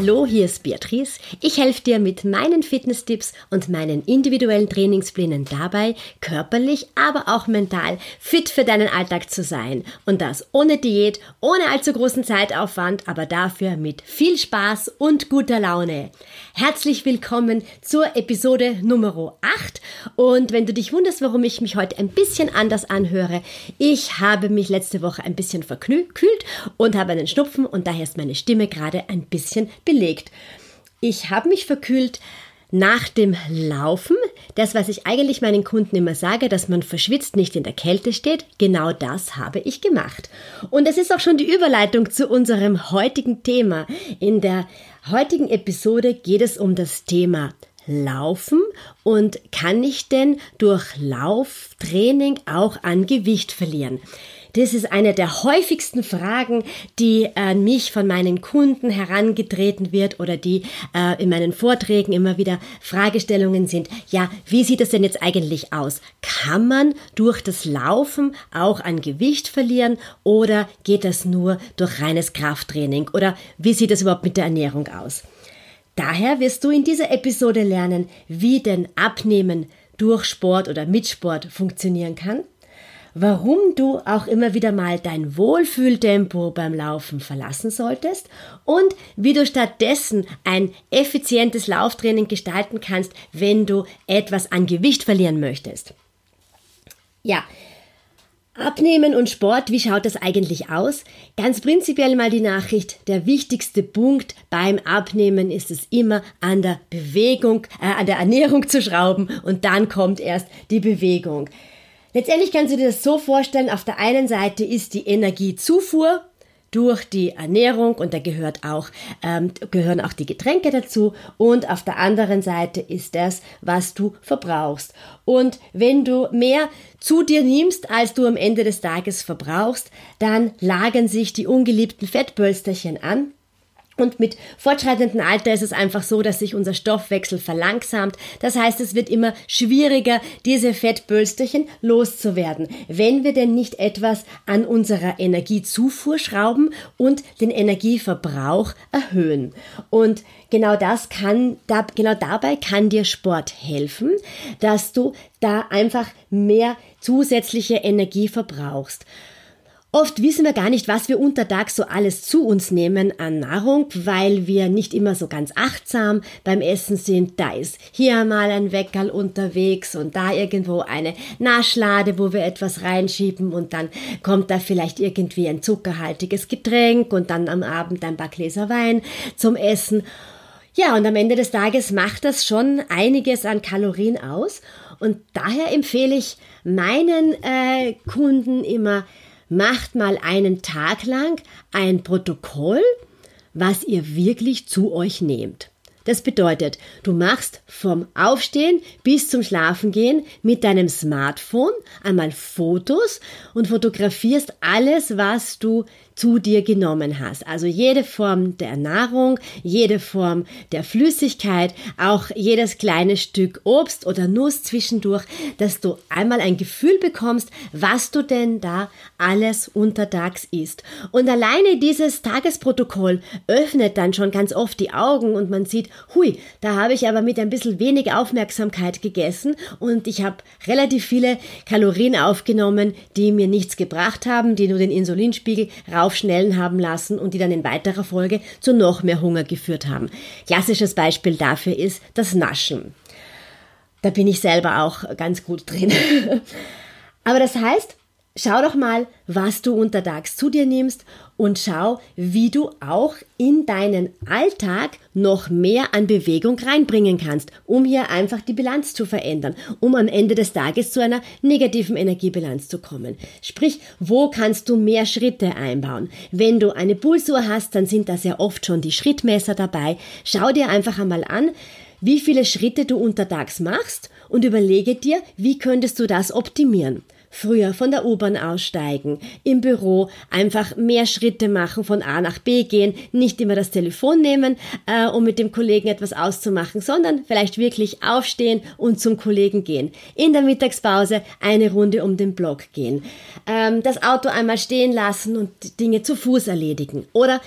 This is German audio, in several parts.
Hallo, hier ist Beatrice. Ich helfe dir mit meinen Fitnesstipps und meinen individuellen Trainingsplänen dabei, körperlich, aber auch mental fit für deinen Alltag zu sein. Und das ohne Diät, ohne allzu großen Zeitaufwand, aber dafür mit viel Spaß und guter Laune. Herzlich willkommen zur Episode Nummer 8. Und wenn du dich wunderst, warum ich mich heute ein bisschen anders anhöre, ich habe mich letzte Woche ein bisschen verkühlt und habe einen Schnupfen und daher ist meine Stimme gerade ein bisschen belegt. Ich habe mich verkühlt nach dem Laufen. Das, was ich eigentlich meinen Kunden immer sage, dass man verschwitzt nicht in der Kälte steht, genau das habe ich gemacht. Und es ist auch schon die Überleitung zu unserem heutigen Thema. In der heutigen Episode geht es um das Thema Laufen und kann ich denn durch Lauftraining auch an Gewicht verlieren? Das ist eine der häufigsten Fragen, die an mich von meinen Kunden herangetreten wird oder die äh, in meinen Vorträgen immer wieder Fragestellungen sind. Ja, wie sieht es denn jetzt eigentlich aus? Kann man durch das Laufen auch an Gewicht verlieren oder geht das nur durch reines Krafttraining? Oder wie sieht es überhaupt mit der Ernährung aus? Daher wirst du in dieser Episode lernen, wie denn Abnehmen durch Sport oder mit Sport funktionieren kann warum du auch immer wieder mal dein Wohlfühltempo beim Laufen verlassen solltest und wie du stattdessen ein effizientes Lauftraining gestalten kannst, wenn du etwas an Gewicht verlieren möchtest. Ja, Abnehmen und Sport, wie schaut das eigentlich aus? Ganz prinzipiell mal die Nachricht, der wichtigste Punkt beim Abnehmen ist es immer an der Bewegung, äh, an der Ernährung zu schrauben und dann kommt erst die Bewegung. Letztendlich kannst du dir das so vorstellen, auf der einen Seite ist die Energiezufuhr durch die Ernährung und da gehört auch, ähm, gehören auch die Getränke dazu und auf der anderen Seite ist das, was du verbrauchst. Und wenn du mehr zu dir nimmst, als du am Ende des Tages verbrauchst, dann lagern sich die ungeliebten Fettpölsterchen an und mit fortschreitendem Alter ist es einfach so, dass sich unser Stoffwechsel verlangsamt. Das heißt, es wird immer schwieriger, diese Fettbölsterchen loszuwerden, wenn wir denn nicht etwas an unserer Energiezufuhr schrauben und den Energieverbrauch erhöhen. Und genau das kann, da, genau dabei kann dir Sport helfen, dass du da einfach mehr zusätzliche Energie verbrauchst. Oft wissen wir gar nicht, was wir untertags so alles zu uns nehmen an Nahrung, weil wir nicht immer so ganz achtsam beim Essen sind. Da ist hier mal ein Weckerl unterwegs und da irgendwo eine Naschlade, wo wir etwas reinschieben und dann kommt da vielleicht irgendwie ein zuckerhaltiges Getränk und dann am Abend ein paar Gläser Wein zum Essen. Ja, und am Ende des Tages macht das schon einiges an Kalorien aus und daher empfehle ich meinen äh, Kunden immer, macht mal einen Tag lang ein Protokoll, was ihr wirklich zu euch nehmt. Das bedeutet, du machst vom Aufstehen bis zum Schlafengehen mit deinem Smartphone einmal Fotos und fotografierst alles, was du zu dir genommen hast. Also jede Form der Nahrung, jede Form der Flüssigkeit, auch jedes kleine Stück Obst oder Nuss zwischendurch, dass du einmal ein Gefühl bekommst, was du denn da alles untertags isst. Und alleine dieses Tagesprotokoll öffnet dann schon ganz oft die Augen und man sieht, hui, da habe ich aber mit ein bisschen wenig Aufmerksamkeit gegessen und ich habe relativ viele Kalorien aufgenommen, die mir nichts gebracht haben, die nur den Insulinspiegel rauf aufschnellen haben lassen und die dann in weiterer Folge zu noch mehr Hunger geführt haben. Klassisches Beispiel dafür ist das Naschen. Da bin ich selber auch ganz gut drin. Aber das heißt, Schau doch mal, was du untertags zu dir nimmst und schau, wie du auch in deinen Alltag noch mehr an Bewegung reinbringen kannst, um hier einfach die Bilanz zu verändern, um am Ende des Tages zu einer negativen Energiebilanz zu kommen. Sprich, wo kannst du mehr Schritte einbauen? Wenn du eine Pulsuhr hast, dann sind da sehr oft schon die Schrittmesser dabei. Schau dir einfach einmal an, wie viele Schritte du untertags machst und überlege dir, wie könntest du das optimieren früher von der U-Bahn aussteigen, im Büro einfach mehr Schritte machen, von A nach B gehen, nicht immer das Telefon nehmen, äh, um mit dem Kollegen etwas auszumachen, sondern vielleicht wirklich aufstehen und zum Kollegen gehen. In der Mittagspause eine Runde um den Block gehen, ähm, das Auto einmal stehen lassen und Dinge zu Fuß erledigen. Oder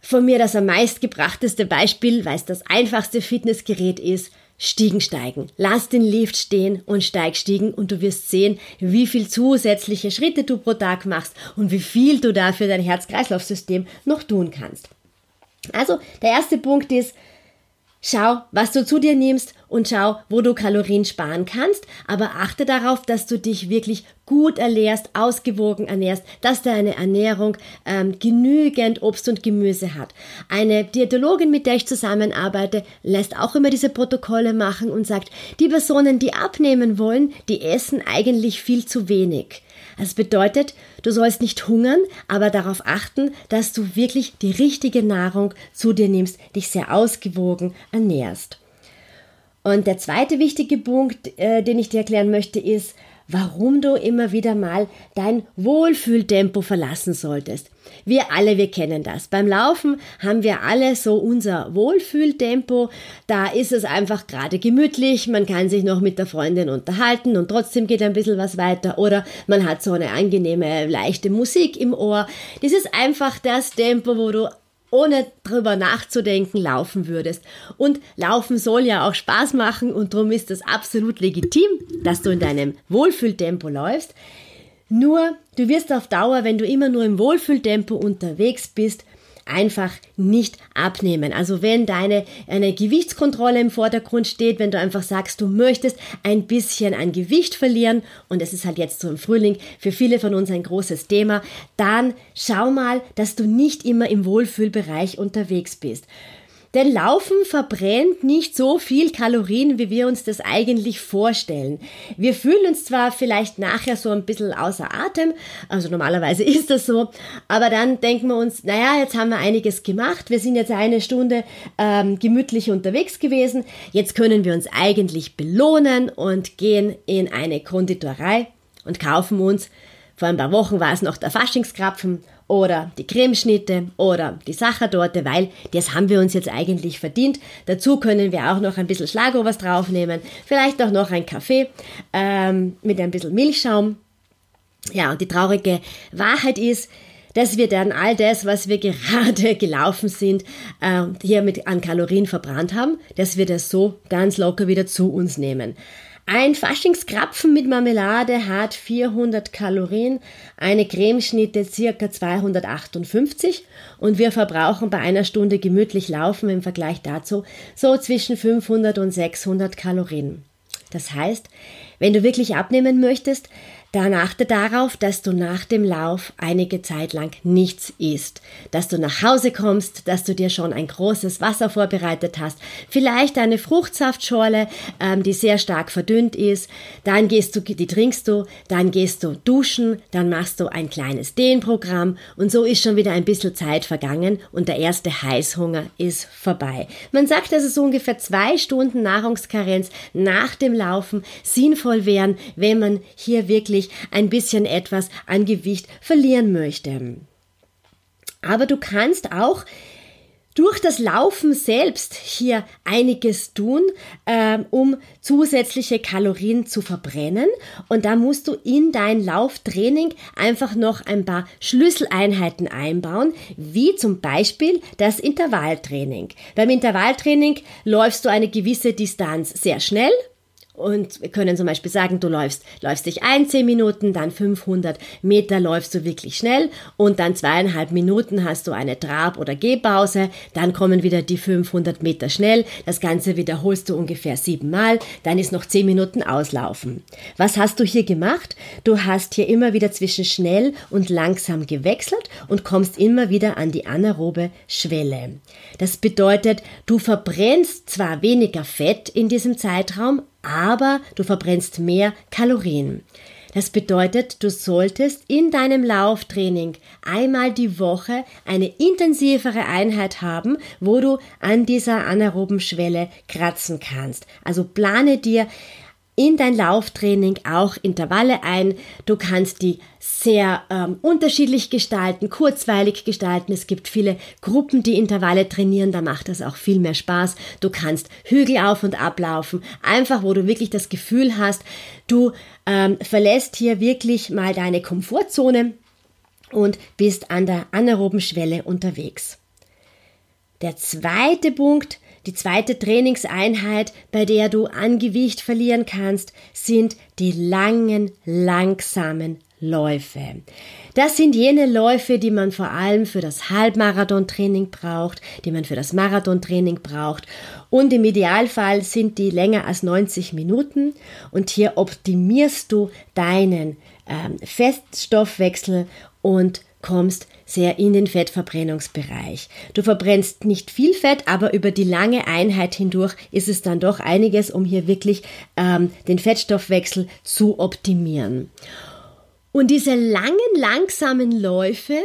von mir das am meistgebrachteste Beispiel, weil es das einfachste Fitnessgerät ist, Stiegen steigen. Lass den Lift stehen und steig Stiegen und du wirst sehen, wie viel zusätzliche Schritte du pro Tag machst und wie viel du da für dein Herz-Kreislauf-System noch tun kannst. Also, der erste Punkt ist, Schau, was du zu dir nimmst und schau, wo du Kalorien sparen kannst, aber achte darauf, dass du dich wirklich gut ernährst, ausgewogen ernährst, dass deine Ernährung ähm, genügend Obst und Gemüse hat. Eine Diätologin, mit der ich zusammenarbeite, lässt auch immer diese Protokolle machen und sagt, die Personen, die abnehmen wollen, die essen eigentlich viel zu wenig. Das bedeutet, du sollst nicht hungern, aber darauf achten, dass du wirklich die richtige Nahrung zu dir nimmst, dich sehr ausgewogen ernährst. Und der zweite wichtige Punkt, äh, den ich dir erklären möchte, ist, warum du immer wieder mal dein Wohlfühltempo verlassen solltest. Wir alle, wir kennen das. Beim Laufen haben wir alle so unser Wohlfühltempo. Da ist es einfach gerade gemütlich. Man kann sich noch mit der Freundin unterhalten und trotzdem geht ein bisschen was weiter. Oder man hat so eine angenehme, leichte Musik im Ohr. Das ist einfach das Tempo, wo du ohne drüber nachzudenken laufen würdest. Und laufen soll ja auch Spaß machen und darum ist es absolut legitim, dass du in deinem Wohlfühltempo läufst. Nur, du wirst auf Dauer, wenn du immer nur im Wohlfühltempo unterwegs bist, einfach nicht abnehmen. Also wenn deine eine Gewichtskontrolle im Vordergrund steht, wenn du einfach sagst, du möchtest ein bisschen an Gewicht verlieren und es ist halt jetzt so im Frühling für viele von uns ein großes Thema, dann schau mal, dass du nicht immer im Wohlfühlbereich unterwegs bist. Denn Laufen verbrennt nicht so viel Kalorien, wie wir uns das eigentlich vorstellen. Wir fühlen uns zwar vielleicht nachher so ein bisschen außer Atem, also normalerweise ist das so, aber dann denken wir uns, naja, jetzt haben wir einiges gemacht, wir sind jetzt eine Stunde ähm, gemütlich unterwegs gewesen, jetzt können wir uns eigentlich belohnen und gehen in eine Konditorei und kaufen uns, vor ein paar Wochen war es noch der Faschingskrapfen oder die Cremeschnitte oder die Sachertorte, weil das haben wir uns jetzt eigentlich verdient. Dazu können wir auch noch ein bisschen Schlagobers draufnehmen, vielleicht auch noch ein Kaffee ähm, mit ein bisschen Milchschaum. Ja, und die traurige Wahrheit ist, dass wir dann all das, was wir gerade gelaufen sind, äh, hier mit an Kalorien verbrannt haben, dass wir das so ganz locker wieder zu uns nehmen. Ein Faschingskrapfen mit Marmelade hat 400 Kalorien, eine Cremeschnitte circa 258 und wir verbrauchen bei einer Stunde gemütlich laufen im Vergleich dazu so zwischen 500 und 600 Kalorien. Das heißt, wenn du wirklich abnehmen möchtest, dann achte darauf, dass du nach dem Lauf einige Zeit lang nichts isst, dass du nach Hause kommst, dass du dir schon ein großes Wasser vorbereitet hast, vielleicht eine Fruchtsaftschorle, ähm, die sehr stark verdünnt ist, dann gehst du, die trinkst du, dann gehst du duschen, dann machst du ein kleines Dehnprogramm. Und so ist schon wieder ein bisschen Zeit vergangen und der erste Heißhunger ist vorbei. Man sagt, dass es ungefähr zwei Stunden Nahrungskarenz nach dem Laufen sinnvoll wären, wenn man hier wirklich wirklich ein bisschen etwas an Gewicht verlieren möchte. Aber du kannst auch durch das Laufen selbst hier einiges tun, äh, um zusätzliche Kalorien zu verbrennen. Und da musst du in dein Lauftraining einfach noch ein paar Schlüsseleinheiten einbauen, wie zum Beispiel das Intervalltraining. Beim Intervalltraining läufst du eine gewisse Distanz sehr schnell und wir können zum Beispiel sagen, du läufst, läufst dich ein, zehn Minuten, dann 500 Meter läufst du wirklich schnell und dann zweieinhalb Minuten hast du eine Trab- oder Gehpause, dann kommen wieder die 500 Meter schnell, das Ganze wiederholst du ungefähr siebenmal, dann ist noch zehn Minuten auslaufen. Was hast du hier gemacht? Du hast hier immer wieder zwischen schnell und langsam gewechselt und kommst immer wieder an die anaerobe Schwelle. Das bedeutet, du verbrennst zwar weniger Fett in diesem Zeitraum, aber du verbrennst mehr Kalorien. Das bedeutet, du solltest in deinem Lauftraining einmal die Woche eine intensivere Einheit haben, wo du an dieser anaeroben Schwelle kratzen kannst. Also plane dir in dein Lauftraining auch Intervalle ein. Du kannst die sehr ähm, unterschiedlich gestalten, kurzweilig gestalten. Es gibt viele Gruppen, die Intervalle trainieren, da macht das auch viel mehr Spaß. Du kannst Hügel auf und ablaufen, einfach wo du wirklich das Gefühl hast, du ähm, verlässt hier wirklich mal deine Komfortzone und bist an der anaeroben Schwelle unterwegs. Der zweite Punkt, die zweite Trainingseinheit, bei der du an Gewicht verlieren kannst, sind die langen, langsamen Läufe. Das sind jene Läufe, die man vor allem für das Halbmarathon-Training braucht, die man für das Marathontraining braucht. Und im Idealfall sind die länger als 90 Minuten. Und hier optimierst du deinen ähm, Feststoffwechsel und kommst sehr in den Fettverbrennungsbereich. Du verbrennst nicht viel Fett, aber über die lange Einheit hindurch ist es dann doch einiges, um hier wirklich ähm, den Fettstoffwechsel zu optimieren. Und diese langen, langsamen Läufe,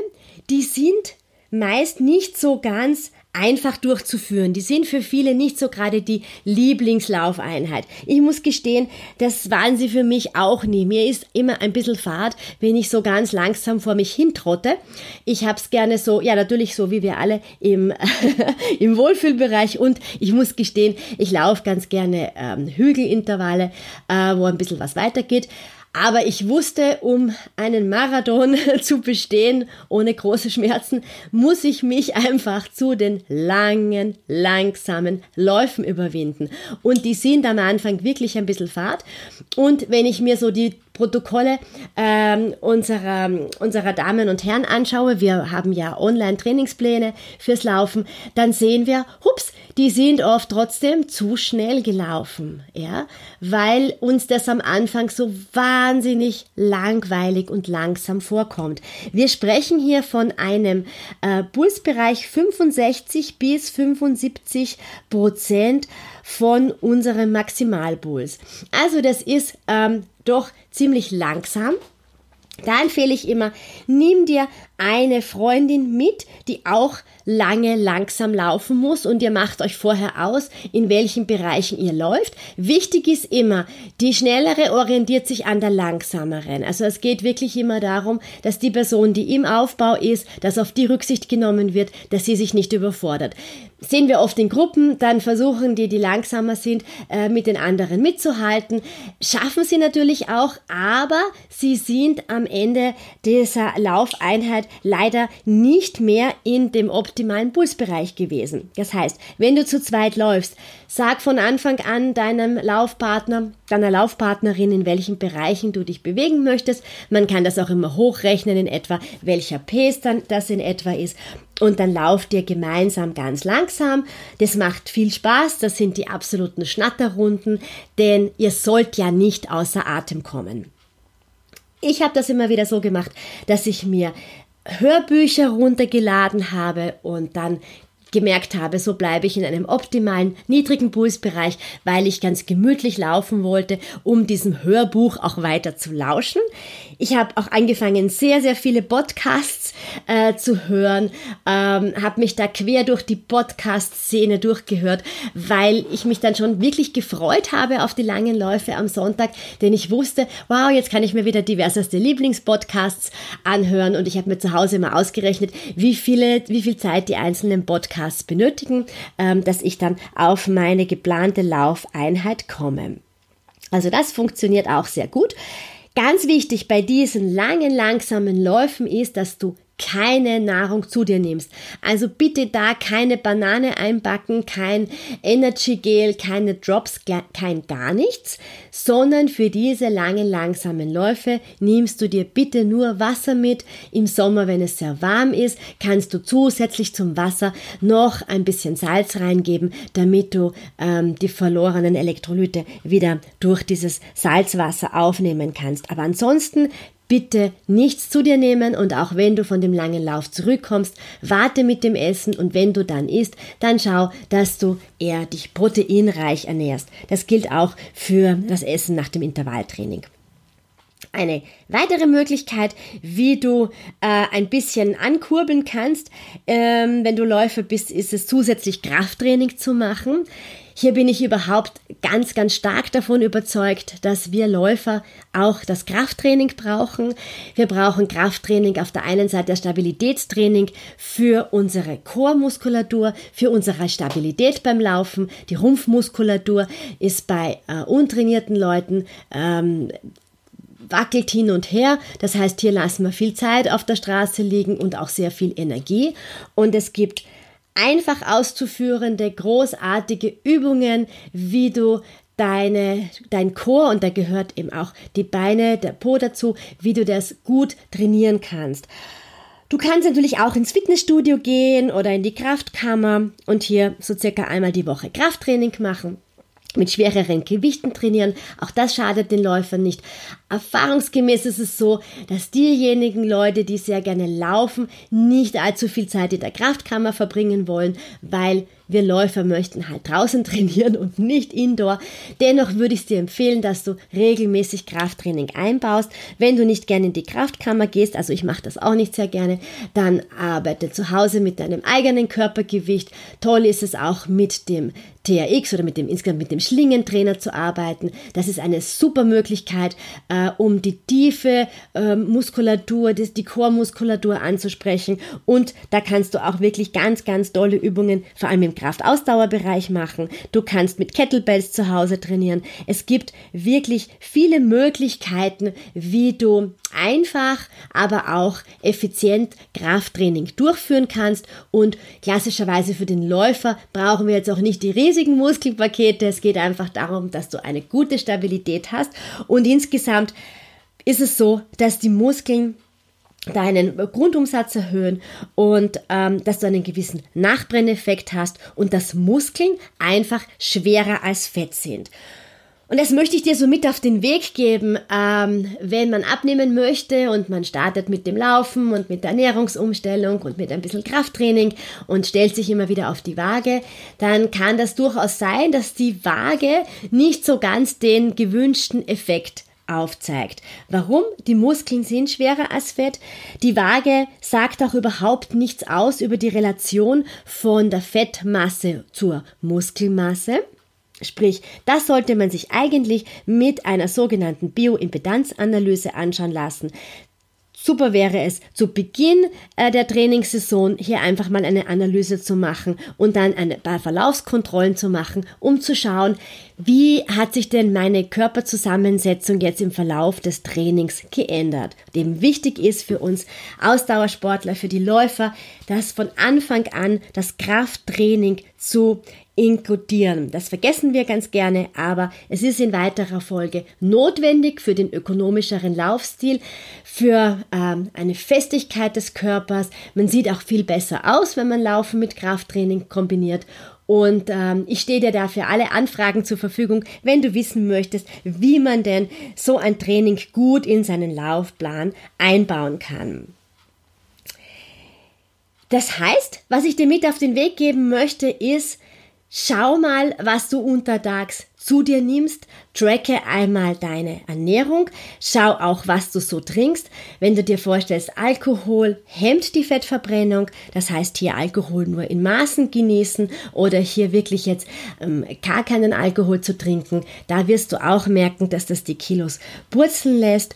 die sind meist nicht so ganz einfach durchzuführen. Die sind für viele nicht so gerade die Lieblingslaufeinheit. Ich muss gestehen, das waren sie für mich auch nie. Mir ist immer ein bisschen fad, wenn ich so ganz langsam vor mich hintrotte. Ich hab's gerne so, ja natürlich so wie wir alle im, im Wohlfühlbereich und ich muss gestehen, ich laufe ganz gerne ähm, Hügelintervalle, äh, wo ein bisschen was weitergeht. Aber ich wusste, um einen Marathon zu bestehen ohne große Schmerzen, muss ich mich einfach zu den langen, langsamen Läufen überwinden. Und die sind am Anfang wirklich ein bisschen fad. Und wenn ich mir so die Protokolle ähm, unserer, unserer Damen und Herren anschaue, wir haben ja Online-Trainingspläne fürs Laufen, dann sehen wir, hups, die sind oft trotzdem zu schnell gelaufen, ja, weil uns das am Anfang so wahnsinnig langweilig und langsam vorkommt. Wir sprechen hier von einem äh, Pulsbereich 65 bis 75 Prozent von unserem Maximalpuls. Also das ist ähm, doch ziemlich langsam. Da empfehle ich immer, nimm dir eine Freundin mit, die auch lange langsam laufen muss und ihr macht euch vorher aus, in welchen Bereichen ihr läuft. Wichtig ist immer, die schnellere orientiert sich an der langsameren. Also es geht wirklich immer darum, dass die Person, die im Aufbau ist, dass auf die Rücksicht genommen wird, dass sie sich nicht überfordert. Sehen wir oft in Gruppen, dann versuchen die, die langsamer sind, äh, mit den anderen mitzuhalten. Schaffen sie natürlich auch, aber sie sind am Ende dieser Laufeinheit leider nicht mehr in dem optimalen Pulsbereich gewesen. Das heißt, wenn du zu zweit läufst, sag von Anfang an deinem Laufpartner, deiner Laufpartnerin, in welchen Bereichen du dich bewegen möchtest. Man kann das auch immer hochrechnen in etwa, welcher Pace dann das in etwa ist. Und dann lauft ihr gemeinsam ganz langsam. Das macht viel Spaß. Das sind die absoluten Schnatterrunden, denn ihr sollt ja nicht außer Atem kommen. Ich habe das immer wieder so gemacht, dass ich mir Hörbücher runtergeladen habe und dann gemerkt habe, so bleibe ich in einem optimalen niedrigen Pulsbereich, weil ich ganz gemütlich laufen wollte, um diesem Hörbuch auch weiter zu lauschen. Ich habe auch angefangen, sehr, sehr viele Podcasts äh, zu hören, ähm, habe mich da quer durch die Podcast-Szene durchgehört, weil ich mich dann schon wirklich gefreut habe auf die langen Läufe am Sonntag, denn ich wusste, wow, jetzt kann ich mir wieder diverseste Lieblingspodcasts anhören und ich habe mir zu Hause immer ausgerechnet, wie viele, wie viel Zeit die einzelnen Podcasts benötigen, ähm, dass ich dann auf meine geplante Laufeinheit komme. Also das funktioniert auch sehr gut. Ganz wichtig bei diesen langen, langsamen Läufen ist, dass du keine Nahrung zu dir nimmst. Also bitte da keine Banane einbacken, kein Energy Gel, keine Drops, kein gar nichts, sondern für diese langen, langsamen Läufe nimmst du dir bitte nur Wasser mit. Im Sommer, wenn es sehr warm ist, kannst du zusätzlich zum Wasser noch ein bisschen Salz reingeben, damit du ähm, die verlorenen Elektrolyte wieder durch dieses Salzwasser aufnehmen kannst. Aber ansonsten bitte nichts zu dir nehmen und auch wenn du von dem langen Lauf zurückkommst, warte mit dem Essen und wenn du dann isst, dann schau, dass du eher dich proteinreich ernährst. Das gilt auch für das Essen nach dem Intervalltraining. Eine weitere Möglichkeit, wie du äh, ein bisschen ankurbeln kannst, ähm, wenn du Läufer bist, ist es zusätzlich Krafttraining zu machen. Hier bin ich überhaupt ganz, ganz stark davon überzeugt, dass wir Läufer auch das Krafttraining brauchen. Wir brauchen Krafttraining auf der einen Seite, Stabilitätstraining für unsere Chormuskulatur, für unsere Stabilität beim Laufen. Die Rumpfmuskulatur ist bei äh, untrainierten Leuten ähm, wackelt hin und her. Das heißt, hier lassen wir viel Zeit auf der Straße liegen und auch sehr viel Energie. Und es gibt einfach auszuführende, großartige Übungen, wie du deine, dein Chor, und da gehört eben auch die Beine, der Po dazu, wie du das gut trainieren kannst. Du kannst natürlich auch ins Fitnessstudio gehen oder in die Kraftkammer und hier so circa einmal die Woche Krafttraining machen mit schwereren Gewichten trainieren. Auch das schadet den Läufern nicht. Erfahrungsgemäß ist es so, dass diejenigen Leute, die sehr gerne laufen, nicht allzu viel Zeit in der Kraftkammer verbringen wollen, weil wir Läufer möchten halt draußen trainieren und nicht indoor. Dennoch würde ich dir empfehlen, dass du regelmäßig Krafttraining einbaust. Wenn du nicht gerne in die Kraftkammer gehst, also ich mache das auch nicht sehr gerne, dann arbeite zu Hause mit deinem eigenen Körpergewicht. Toll ist es auch mit dem TRX oder mit dem insgesamt mit dem Schlingentrainer zu arbeiten. Das ist eine super Möglichkeit, äh, um die tiefe äh, Muskulatur, das, die Chormuskulatur anzusprechen. Und da kannst du auch wirklich ganz, ganz tolle Übungen, vor allem im Kraftausdauerbereich machen. Du kannst mit Kettlebells zu Hause trainieren. Es gibt wirklich viele Möglichkeiten, wie du einfach, aber auch effizient Krafttraining durchführen kannst. Und klassischerweise für den Läufer brauchen wir jetzt auch nicht die riesigen Muskelpakete. Es geht einfach darum, dass du eine gute Stabilität hast. Und insgesamt ist es so, dass die Muskeln deinen Grundumsatz erhöhen und ähm, dass du einen gewissen Nachbrenneffekt hast und dass Muskeln einfach schwerer als Fett sind. Und das möchte ich dir so mit auf den Weg geben, ähm, wenn man abnehmen möchte und man startet mit dem Laufen und mit der Ernährungsumstellung und mit ein bisschen Krafttraining und stellt sich immer wieder auf die Waage, dann kann das durchaus sein, dass die Waage nicht so ganz den gewünschten Effekt aufzeigt. Warum? Die Muskeln sind schwerer als Fett. Die Waage sagt auch überhaupt nichts aus über die Relation von der Fettmasse zur Muskelmasse. Sprich, das sollte man sich eigentlich mit einer sogenannten Bioimpedanzanalyse anschauen lassen. Super wäre es, zu Beginn äh, der Trainingssaison hier einfach mal eine Analyse zu machen und dann ein paar Verlaufskontrollen zu machen, um zu schauen, wie hat sich denn meine Körperzusammensetzung jetzt im Verlauf des Trainings geändert. Dem wichtig ist für uns Ausdauersportler, für die Läufer, dass von Anfang an das Krafttraining zu inkludieren. Das vergessen wir ganz gerne, aber es ist in weiterer Folge notwendig für den ökonomischeren Laufstil, für ähm, eine Festigkeit des Körpers. Man sieht auch viel besser aus, wenn man Laufen mit Krafttraining kombiniert. Und ähm, ich stehe dir dafür alle Anfragen zur Verfügung, wenn du wissen möchtest, wie man denn so ein Training gut in seinen Laufplan einbauen kann. Das heißt, was ich dir mit auf den Weg geben möchte, ist, Schau mal, was du untertags zu dir nimmst, tracke einmal deine Ernährung, schau auch, was du so trinkst. Wenn du dir vorstellst, Alkohol hemmt die Fettverbrennung, das heißt hier Alkohol nur in Maßen genießen oder hier wirklich jetzt ähm, gar keinen Alkohol zu trinken, da wirst du auch merken, dass das die Kilos purzeln lässt.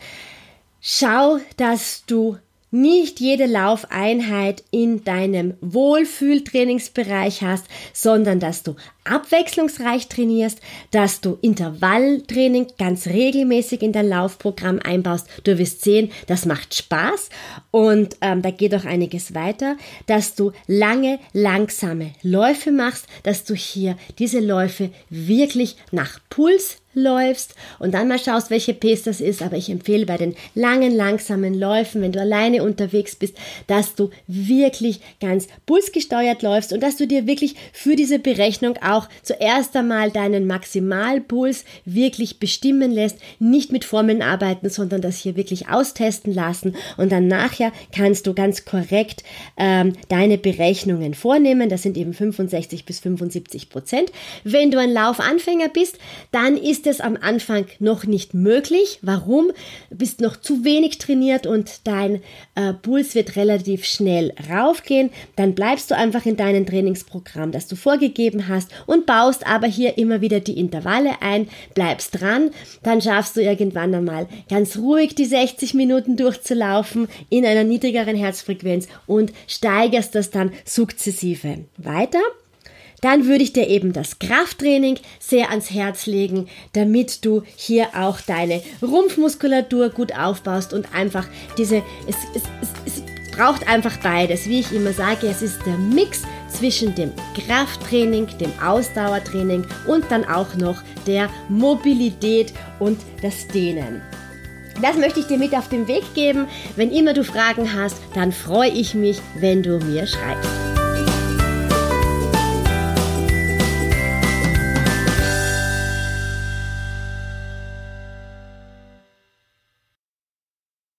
Schau, dass du nicht jede Laufeinheit in deinem Wohlfühltrainingsbereich hast, sondern dass du abwechslungsreich trainierst, dass du Intervalltraining ganz regelmäßig in dein Laufprogramm einbaust. Du wirst sehen, das macht Spaß und ähm, da geht auch einiges weiter, dass du lange, langsame Läufe machst, dass du hier diese Läufe wirklich nach Puls läufst und dann mal schaust, welche Pace das ist. Aber ich empfehle bei den langen, langsamen Läufen, wenn du alleine unterwegs bist, dass du wirklich ganz pulsgesteuert läufst und dass du dir wirklich für diese Berechnung auch zuerst einmal deinen Maximalpuls wirklich bestimmen lässt, nicht mit Formeln arbeiten, sondern das hier wirklich austesten lassen und dann nachher kannst du ganz korrekt ähm, deine Berechnungen vornehmen. Das sind eben 65 bis 75 Prozent. Wenn du ein Laufanfänger bist, dann ist es am Anfang noch nicht möglich. Warum? Du bist noch zu wenig trainiert und dein äh, Puls wird relativ schnell raufgehen. Dann bleibst du einfach in deinem Trainingsprogramm, das du vorgegeben hast und baust aber hier immer wieder die Intervalle ein, bleibst dran, dann schaffst du irgendwann einmal ganz ruhig die 60 Minuten durchzulaufen in einer niedrigeren Herzfrequenz und steigerst das dann sukzessive weiter dann würde ich dir eben das Krafttraining sehr ans Herz legen, damit du hier auch deine Rumpfmuskulatur gut aufbaust und einfach diese, es, es, es, es braucht einfach beides. Wie ich immer sage, es ist der Mix zwischen dem Krafttraining, dem Ausdauertraining und dann auch noch der Mobilität und das Dehnen. Das möchte ich dir mit auf den Weg geben. Wenn immer du Fragen hast, dann freue ich mich, wenn du mir schreibst.